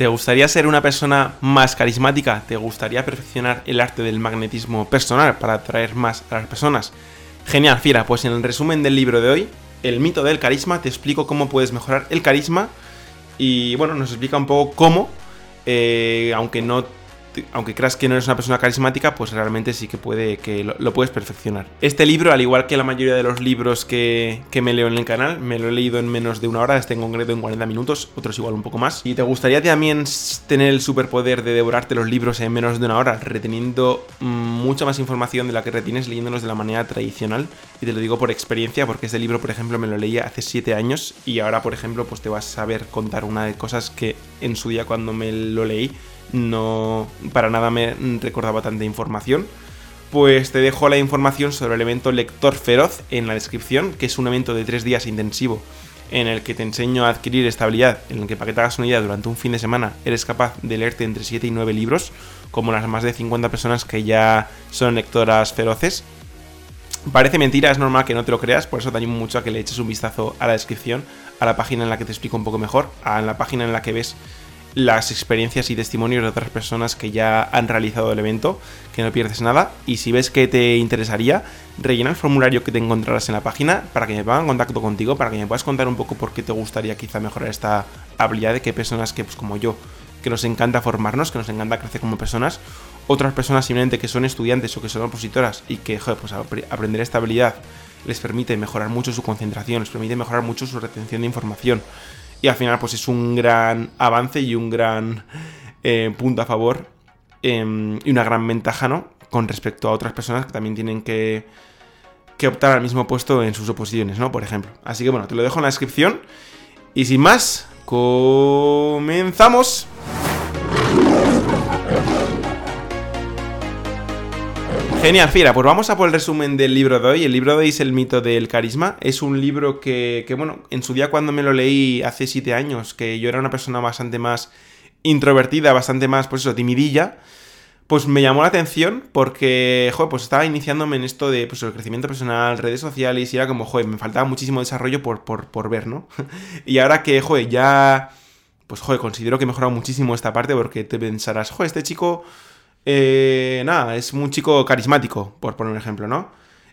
¿Te gustaría ser una persona más carismática? ¿Te gustaría perfeccionar el arte del magnetismo personal para atraer más a las personas? Genial, fiera, pues en el resumen del libro de hoy, El mito del carisma, te explico cómo puedes mejorar el carisma y bueno, nos explica un poco cómo, eh, aunque no aunque creas que no eres una persona carismática, pues realmente sí que puede que lo, puedes perfeccionar. Este libro, al igual que la mayoría de los libros que, me leo en el canal, me lo he leído en menos de una hora, este en concreto en 40 minutos, otros igual un poco más. Y te gustaría también tener el superpoder de devorarte los libros en menos de una hora, reteniendo mm, mucha más información de la que retienes leyéndolos de la manera tradicional. Y te lo digo por experiencia, porque este libro, por ejemplo, me lo leía hace 7 años y ahora, por ejemplo, pues te vas a saber contar una de cosas que en su día cuando me lo leí no para nada me recordaba tanta información, pues te dejo la información sobre el evento Lector Feroz en la descripción, que es un evento de tres días intensivo en el que te enseño a adquirir estabilidad, en el que para que te hagas una idea durante un fin de semana eres capaz de leerte entre 7 y 9 libros, como las más de 50 personas que ya son lectoras feroces. Parece mentira, es normal que no te lo creas, por eso te animo mucho a que le eches un vistazo a la descripción, a la página en la que te explico un poco mejor, a la página en la que ves las experiencias y testimonios de otras personas que ya han realizado el evento, que no pierdes nada. Y si ves que te interesaría, rellena el formulario que te encontrarás en la página para que me pongan en contacto contigo, para que me puedas contar un poco por qué te gustaría quizá mejorar esta habilidad de que personas que, pues como yo, que nos encanta formarnos, que nos encanta crecer como personas, otras personas simplemente que son estudiantes o que son opositoras y que, joder, pues aprender esta habilidad les permite mejorar mucho su concentración, les permite mejorar mucho su retención de información y al final, pues es un gran avance y un gran eh, punto a favor em, y una gran ventaja, ¿no? Con respecto a otras personas que también tienen que, que optar al mismo puesto en sus oposiciones, ¿no? Por ejemplo. Así que bueno, te lo dejo en la descripción. Y sin más, comenzamos. Genial, Fiera, pues vamos a por el resumen del libro de hoy. El libro de hoy es El mito del carisma. Es un libro que, bueno, en su día cuando me lo leí hace siete años, que yo era una persona bastante más introvertida, bastante más, pues eso, timidilla, pues me llamó la atención porque, joder, pues estaba iniciándome en esto de pues, el crecimiento personal, redes sociales, y era como, joder, me faltaba muchísimo desarrollo por, por, por ver, ¿no? y ahora que, joder, ya, pues, joder, considero que he mejorado muchísimo esta parte porque te pensarás, joder, este chico eh, nada, es un chico carismático, por poner un ejemplo, ¿no?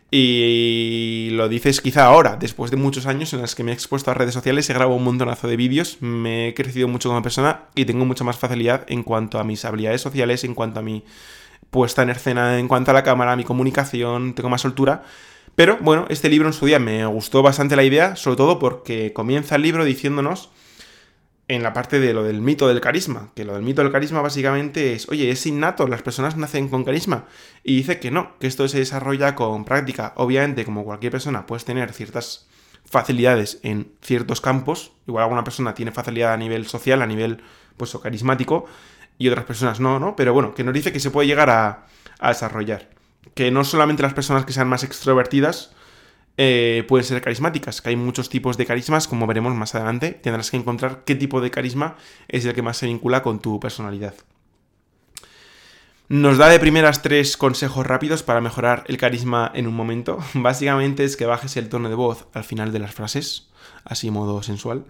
Y lo dices quizá ahora, después de muchos años en los que me he expuesto a redes sociales, he grabado un montonazo de vídeos, me he crecido mucho como persona y tengo mucha más facilidad en cuanto a mis habilidades sociales, en cuanto a mi puesta en escena, en cuanto a la cámara, mi comunicación, tengo más soltura. Pero bueno, este libro en su día me gustó bastante la idea, sobre todo porque comienza el libro diciéndonos en la parte de lo del mito del carisma, que lo del mito del carisma básicamente es, oye, es innato, las personas nacen con carisma. Y dice que no, que esto se desarrolla con práctica. Obviamente, como cualquier persona, puedes tener ciertas facilidades en ciertos campos. Igual alguna persona tiene facilidad a nivel social, a nivel, pues, carismático, y otras personas no, ¿no? Pero bueno, que nos dice que se puede llegar a, a desarrollar. Que no solamente las personas que sean más extrovertidas, eh, pueden ser carismáticas, que hay muchos tipos de carismas, como veremos más adelante, tendrás que encontrar qué tipo de carisma es el que más se vincula con tu personalidad. Nos da de primeras tres consejos rápidos para mejorar el carisma en un momento. Básicamente es que bajes el tono de voz al final de las frases, así modo sensual.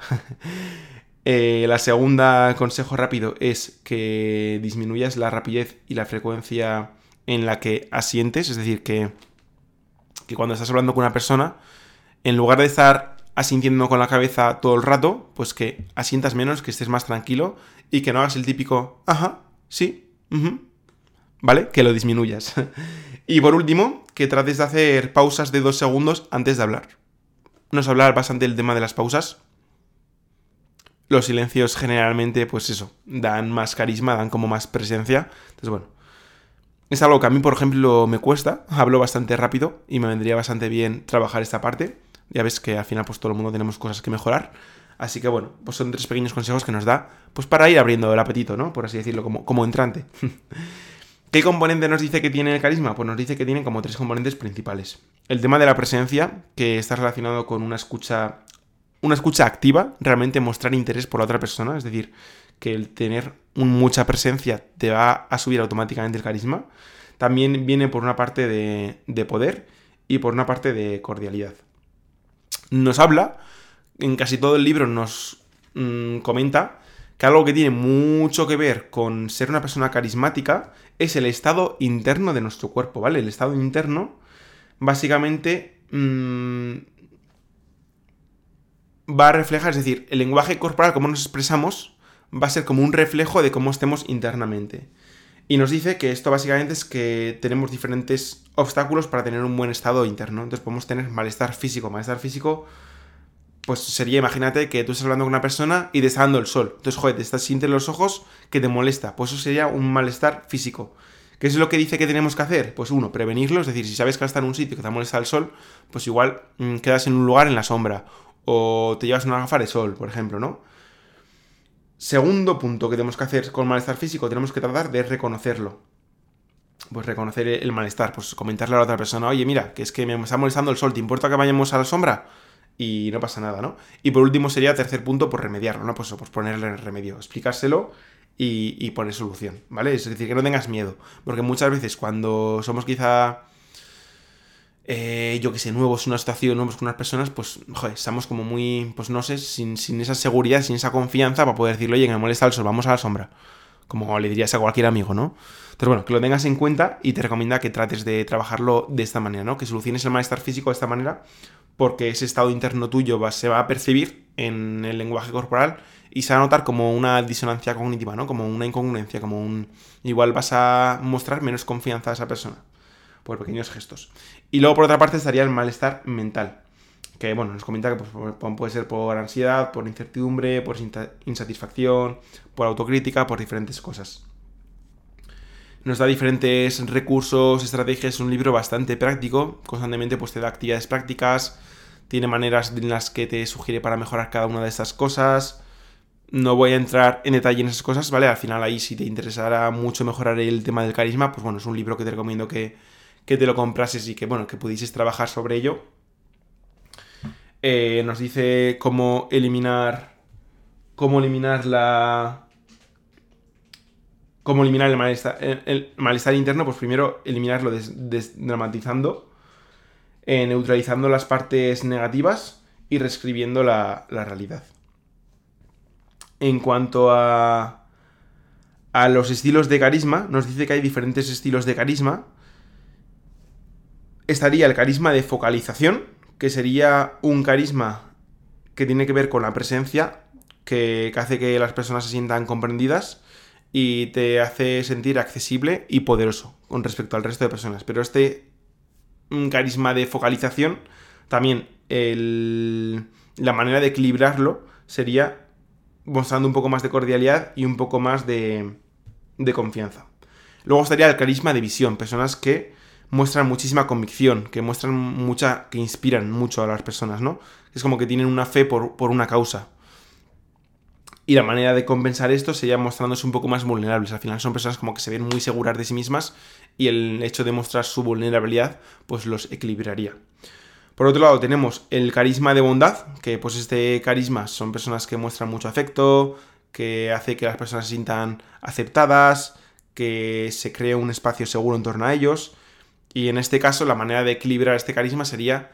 eh, la segunda consejo rápido es que disminuyas la rapidez y la frecuencia en la que asientes, es decir, que que cuando estás hablando con una persona, en lugar de estar asintiendo con la cabeza todo el rato, pues que asientas menos, que estés más tranquilo y que no hagas el típico, ajá, sí, ¿vale? Que lo disminuyas. y por último, que trates de hacer pausas de dos segundos antes de hablar. Nos hablar bastante del tema de las pausas. Los silencios generalmente, pues eso, dan más carisma, dan como más presencia. Entonces, bueno, es algo que a mí, por ejemplo, me cuesta. Hablo bastante rápido y me vendría bastante bien trabajar esta parte. Ya ves que al final, pues todo el mundo tenemos cosas que mejorar. Así que bueno, pues son tres pequeños consejos que nos da, pues para ir abriendo el apetito, ¿no? Por así decirlo, como, como entrante. ¿Qué componente nos dice que tiene el carisma? Pues nos dice que tiene como tres componentes principales. El tema de la presencia, que está relacionado con una escucha, una escucha activa, realmente mostrar interés por la otra persona, es decir, que el tener mucha presencia te va a subir automáticamente el carisma. También viene por una parte de, poder y por una parte de cordialidad. Nos habla, en casi todo el libro nos mm, comenta que algo que tiene mucho que ver con ser una persona carismática es el estado interno de nuestro cuerpo, ¿vale? El estado interno, básicamente, mm, va a reflejar, es decir, el lenguaje corporal, como nos expresamos, va a ser como un reflejo de cómo estemos internamente. Y nos dice que esto básicamente es que tenemos diferentes obstáculos para tener un buen estado interno. Entonces podemos tener malestar físico. Malestar físico, pues sería, imagínate que tú estás hablando con una persona y te está dando el sol. Entonces, joder, te estás sintiendo los ojos que te molesta. Pues eso sería un malestar físico. ¿Qué es lo que dice que tenemos que hacer? Pues uno, prevenirlo. Es decir, si sabes que estás en un sitio que te molesta el sol, pues igual mm, quedas en un lugar en la sombra. O te llevas una gafa de sol, por ejemplo, ¿no? Segundo punto que tenemos que hacer con malestar físico, tenemos que tratar de reconocerlo. Pues reconocer el malestar, pues comentarle a la otra persona, oye, mira, que es que me está molestando el sol, ¿te importa que vayamos a la sombra? Y no pasa nada, ¿no? Y por último sería tercer punto, pues remediarlo, ¿no? Pues, pues ponerle remedio, explicárselo y poner solución, ¿vale? Es decir, que no tengas miedo, porque muchas veces cuando somos quizá eh, yo que sé, nuevos una situación, nuevos con unas personas, pues, joder, estamos como muy, pues no sé, sin, esa seguridad, sin esa confianza para poder decirle, oye, me molesta el sol, vamos a la sombra. Como le dirías a cualquier amigo, ¿no? Entonces, bueno, que lo tengas en cuenta y te recomienda que trates de trabajarlo de esta manera, ¿no? Que soluciones el malestar físico de esta manera, porque ese estado interno tuyo se va a percibir en el lenguaje corporal y se va a notar como una disonancia cognitiva, ¿no? Como una incongruencia, como un... Igual vas a mostrar menos confianza a esa persona por pequeños gestos. Y luego, por otra parte, estaría el malestar mental. Que, bueno, nos comenta que pues, puede ser por ansiedad, por incertidumbre, por insatisfacción, por autocrítica, por diferentes cosas. Nos da diferentes recursos, estrategias, es un libro bastante práctico, constantemente pues te da actividades prácticas, tiene maneras en las que te sugiere para mejorar cada una de estas cosas. No voy a entrar en detalle en esas cosas, ¿vale? Al final ahí si te interesará mucho mejorar el tema del carisma, pues bueno, es un libro que te recomiendo que, que te lo comprases y que, bueno, que pudieses trabajar sobre ello. Eh, nos dice cómo eliminar. Cómo eliminar la. Cómo eliminar el malestar, el, malestar interno. Pues primero eliminarlo desdramatizando. Eh, neutralizando las partes negativas y reescribiendo la, la realidad. En cuanto a. A los estilos de carisma, nos dice que hay diferentes estilos de carisma estaría el carisma de focalización, que sería un carisma que tiene que ver con la presencia, que, hace que las personas se sientan comprendidas y te hace sentir accesible y poderoso con respecto al resto de personas. Pero este carisma de focalización, también la manera de equilibrarlo sería mostrando un poco más de cordialidad y un poco más de, de confianza. Luego estaría el carisma de visión, personas que muestran muchísima convicción, que muestran mucha, que inspiran mucho a las personas, ¿no? Es como que tienen una fe por, una causa. Y la manera de compensar esto sería mostrándose un poco más vulnerables. Al final son personas como que se ven muy seguras de sí mismas y el hecho de mostrar su vulnerabilidad pues los equilibraría. Por otro lado tenemos el carisma de bondad, que pues este carisma son personas que muestran mucho afecto, que hace que las personas se sientan aceptadas, que se cree un espacio seguro en torno a ellos. Y en este caso, la manera de equilibrar este carisma sería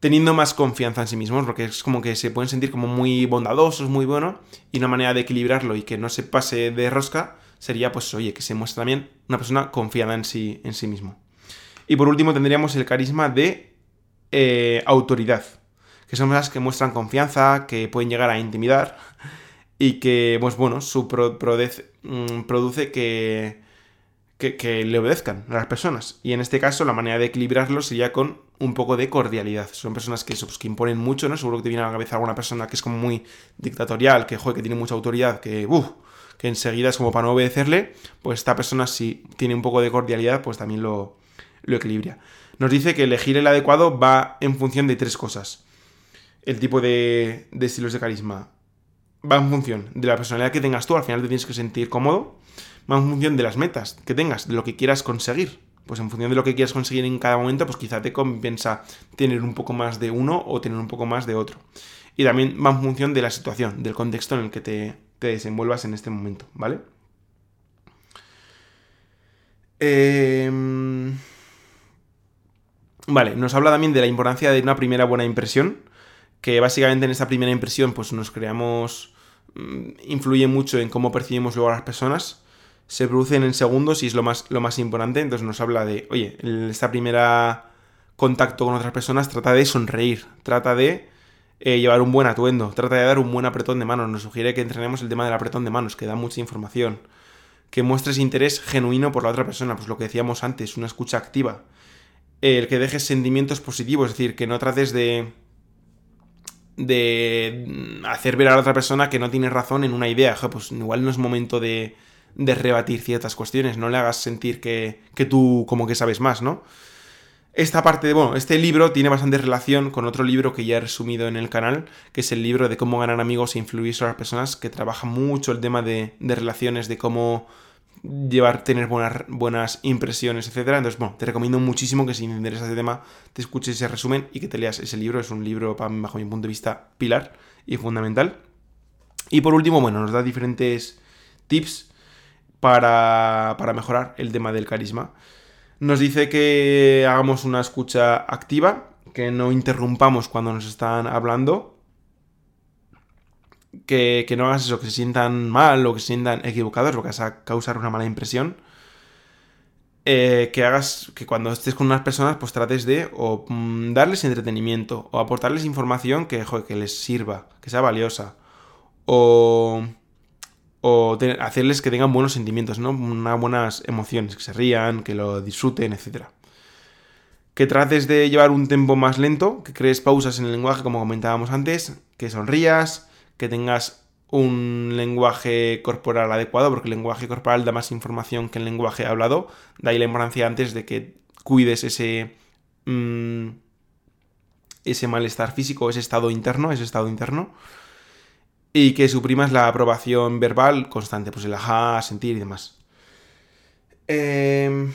teniendo más confianza en sí mismos, porque es como que se pueden sentir como muy bondadosos, muy buenos, y una manera de equilibrarlo y que no se pase de rosca sería, pues, oye, que se muestre también una persona confiada en sí, en sí mismo. Y por último tendríamos el carisma de eh, autoridad, que son personas que muestran confianza, que pueden llegar a intimidar y que, pues bueno, su mm, produce que que, le obedezcan a las personas. Y en este caso, la manera de equilibrarlo sería con un poco de cordialidad. Son personas que, pues, que imponen mucho, ¿no? Seguro que te viene a la cabeza alguna persona que es como muy dictatorial, que, que tiene mucha autoridad, que, que enseguida es como para no obedecerle. Pues esta persona, si tiene un poco de cordialidad, pues también lo, lo equilibra. Nos dice que elegir el adecuado va en función de tres cosas. El tipo de, de estilos de carisma va en función de la personalidad que tengas tú. Al final te tienes que sentir cómodo va en función de las metas que tengas, de lo que quieras conseguir. Pues en función de lo que quieras conseguir en cada momento, pues quizá te compensa tener un poco más de uno o tener un poco más de otro. Y también va en función de la situación, del contexto en el que te, desenvuelvas en este momento, ¿vale? Em, vale, nos habla también de la importancia de una primera buena impresión, que básicamente en esta primera impresión pues nos creamos mm, influye mucho en cómo percibimos luego a las personas. Se producen en segundos y es lo más, lo más importante. Entonces nos habla de, oye, esta primera contacto con otras personas trata de sonreír, trata de eh, llevar un buen atuendo, trata de dar un buen apretón de manos. Nos sugiere que entrenemos el tema del apretón de manos, que da mucha información. Que muestres interés genuino por la otra persona, pues lo que decíamos antes, una escucha activa. El que dejes sentimientos positivos, es decir, que no trates de de hacer ver a la otra persona que no tiene razón en una idea. pues igual no es momento de, de rebatir ciertas cuestiones, no le hagas sentir que, que tú como que sabes más, ¿no? Esta parte de, bueno, este libro tiene bastante relación con otro libro que ya he resumido en el canal, que es el libro de cómo ganar amigos e influir sobre las personas, que trabaja mucho el tema de, de relaciones, de cómo llevar, tener buenas, buenas impresiones, etc. Entonces, bueno, te recomiendo muchísimo que si te interesa este tema, te escuches ese resumen y que te leas ese libro. Es un libro, bajo mi punto de vista, pilar y fundamental. Y por último, bueno, nos da diferentes tips para, para mejorar el tema del carisma. Nos dice que hagamos una escucha activa, que no interrumpamos cuando nos están hablando, que, no hagas eso, que se sientan mal o que se sientan equivocados, porque vas a causar una mala impresión. Eh, que hagas que cuando estés con unas personas, pues trates de o mm, darles entretenimiento o aportarles información que, que les sirva, que sea valiosa. O, o hacerles que tengan buenos sentimientos, ¿no? Unas buenas emociones, que se rían, que lo disfruten, etc. Que trates de llevar un tempo más lento, que crees pausas en el lenguaje, como comentábamos antes, que sonrías, que tengas un lenguaje corporal adecuado, porque el lenguaje corporal da más información que el lenguaje hablado. Da ahí la importancia antes de que cuides ese, mm, ese malestar físico, ese estado interno, ese estado interno. Y que suprimas la aprobación verbal constante, pues el ajá, sentir y demás. Em,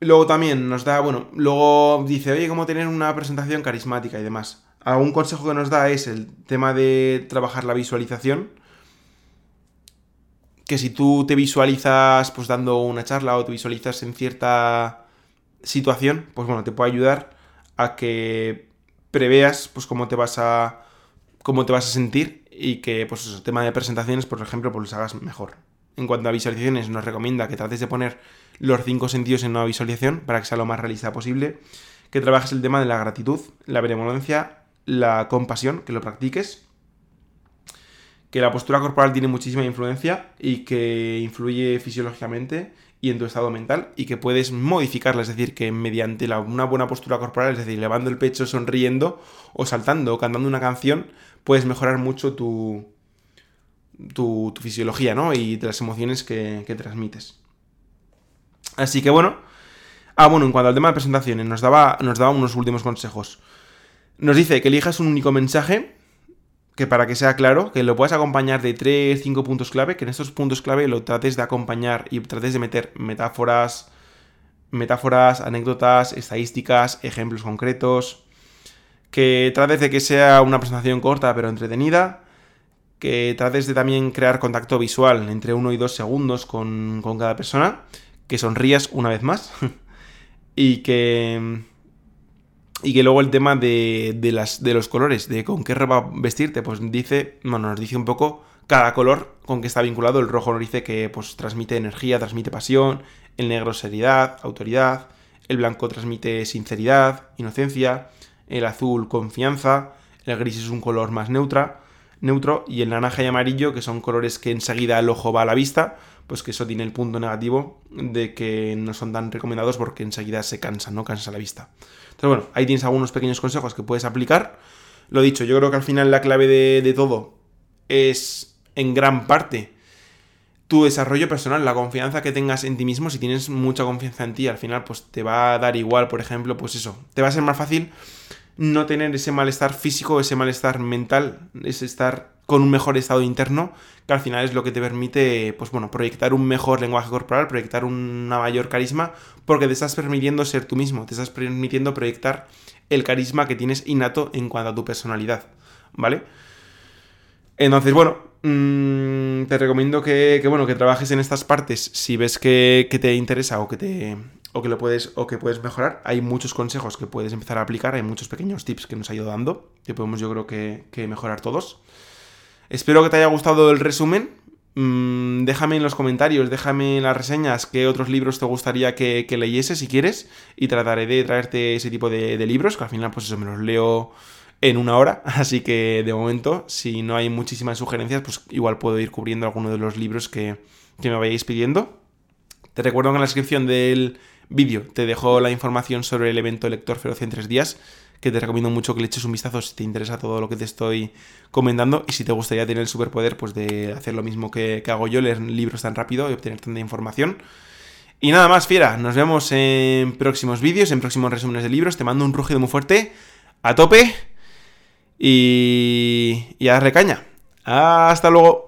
luego también nos da, bueno, luego dice, oye, cómo tener una presentación carismática y demás. Un consejo que nos da es el tema de trabajar la visualización. Que si tú te visualizas pues dando una charla o te visualizas en cierta situación, pues bueno, te puede ayudar a que preveas pues cómo te vas a cómo te vas a sentir y que pues el tema de presentaciones, por ejemplo, pues los hagas mejor. En cuanto a visualizaciones, nos recomienda que trates de poner los cinco sentidos en una visualización para que sea lo más realista posible, que trabajes el tema de la gratitud, la benevolencia, la compasión, que lo practiques, que la postura corporal tiene muchísima influencia y que influye fisiológicamente y en tu estado mental y que puedes modificarla, es decir, que mediante una buena postura corporal, es decir, elevando el pecho, sonriendo o saltando o cantando una canción, puedes mejorar mucho tu, tu, fisiología, ¿no? Y las emociones que, que transmites. Así que bueno. Ah, bueno, en cuanto al tema de presentaciones, nos daba, nos daba unos últimos consejos. Nos dice que elijas un único mensaje, que para que sea claro, que lo puedas acompañar de 3, 5 puntos clave, que en estos puntos clave lo trates de acompañar y trates de meter metáforas, metáforas, anécdotas, estadísticas, ejemplos concretos, que trates de que sea una presentación corta pero entretenida, que trates de también crear contacto visual entre 1 y 2 segundos con, con cada persona, que sonrías una vez más y que y que luego el tema de, las, de los colores, de con qué ropa vestirte, pues dice, bueno, nos dice un poco cada color con que está vinculado. El rojo nos dice que pues transmite energía, transmite pasión, el negro seriedad, autoridad, el blanco transmite sinceridad, inocencia, el azul confianza, el gris es un color más neutra, neutro y el naranja y amarillo que son colores que enseguida el ojo va a la vista, pues que eso tiene el punto negativo de que no son tan recomendados porque enseguida se cansan, no cansa la vista. Entonces, bueno, ahí tienes algunos pequeños consejos que puedes aplicar. Lo dicho, yo creo que al final la clave de, todo es en gran parte tu desarrollo personal, la confianza que tengas en ti mismo, si tienes mucha confianza en ti, al final pues te va a dar igual, por ejemplo, pues eso, te va a ser más fácil no tener ese malestar físico, ese malestar mental, ese estar con un mejor estado interno, que al final es lo que te permite, pues bueno, proyectar un mejor lenguaje corporal, proyectar una mayor carisma, porque te estás permitiendo ser tú mismo, te estás permitiendo proyectar el carisma que tienes innato en cuanto a tu personalidad, ¿vale? Entonces, bueno, mm, te recomiendo que, bueno, que trabajes en estas partes si ves que, te interesa o que te, o que lo puedes o que puedes mejorar. Hay muchos consejos que puedes empezar a aplicar, hay muchos pequeños tips que nos ha ido dando, que podemos yo creo que, que mejorar todos. Espero que te haya gustado el resumen. Mm, déjame en los comentarios, déjame en las reseñas qué otros libros te gustaría que, leyese si quieres. Y trataré de traerte ese tipo de, libros, que al final, pues eso me los leo en una hora. Así que de momento, si no hay muchísimas sugerencias, pues igual puedo ir cubriendo alguno de los libros que, que me vayáis pidiendo. Te recuerdo que en la descripción del vídeo te dejo la información sobre el evento Lector Feroz en tres días que te recomiendo mucho que le eches un vistazo si te interesa todo lo que te estoy comentando y si te gustaría tener el superpoder pues de hacer lo mismo que, hago yo, leer libros tan rápido y obtener tanta información. Y nada más, fiera, nos vemos en próximos vídeos, en próximos resúmenes de libros, te mando un rugido muy fuerte, a tope y, y a darle caña. Hasta luego.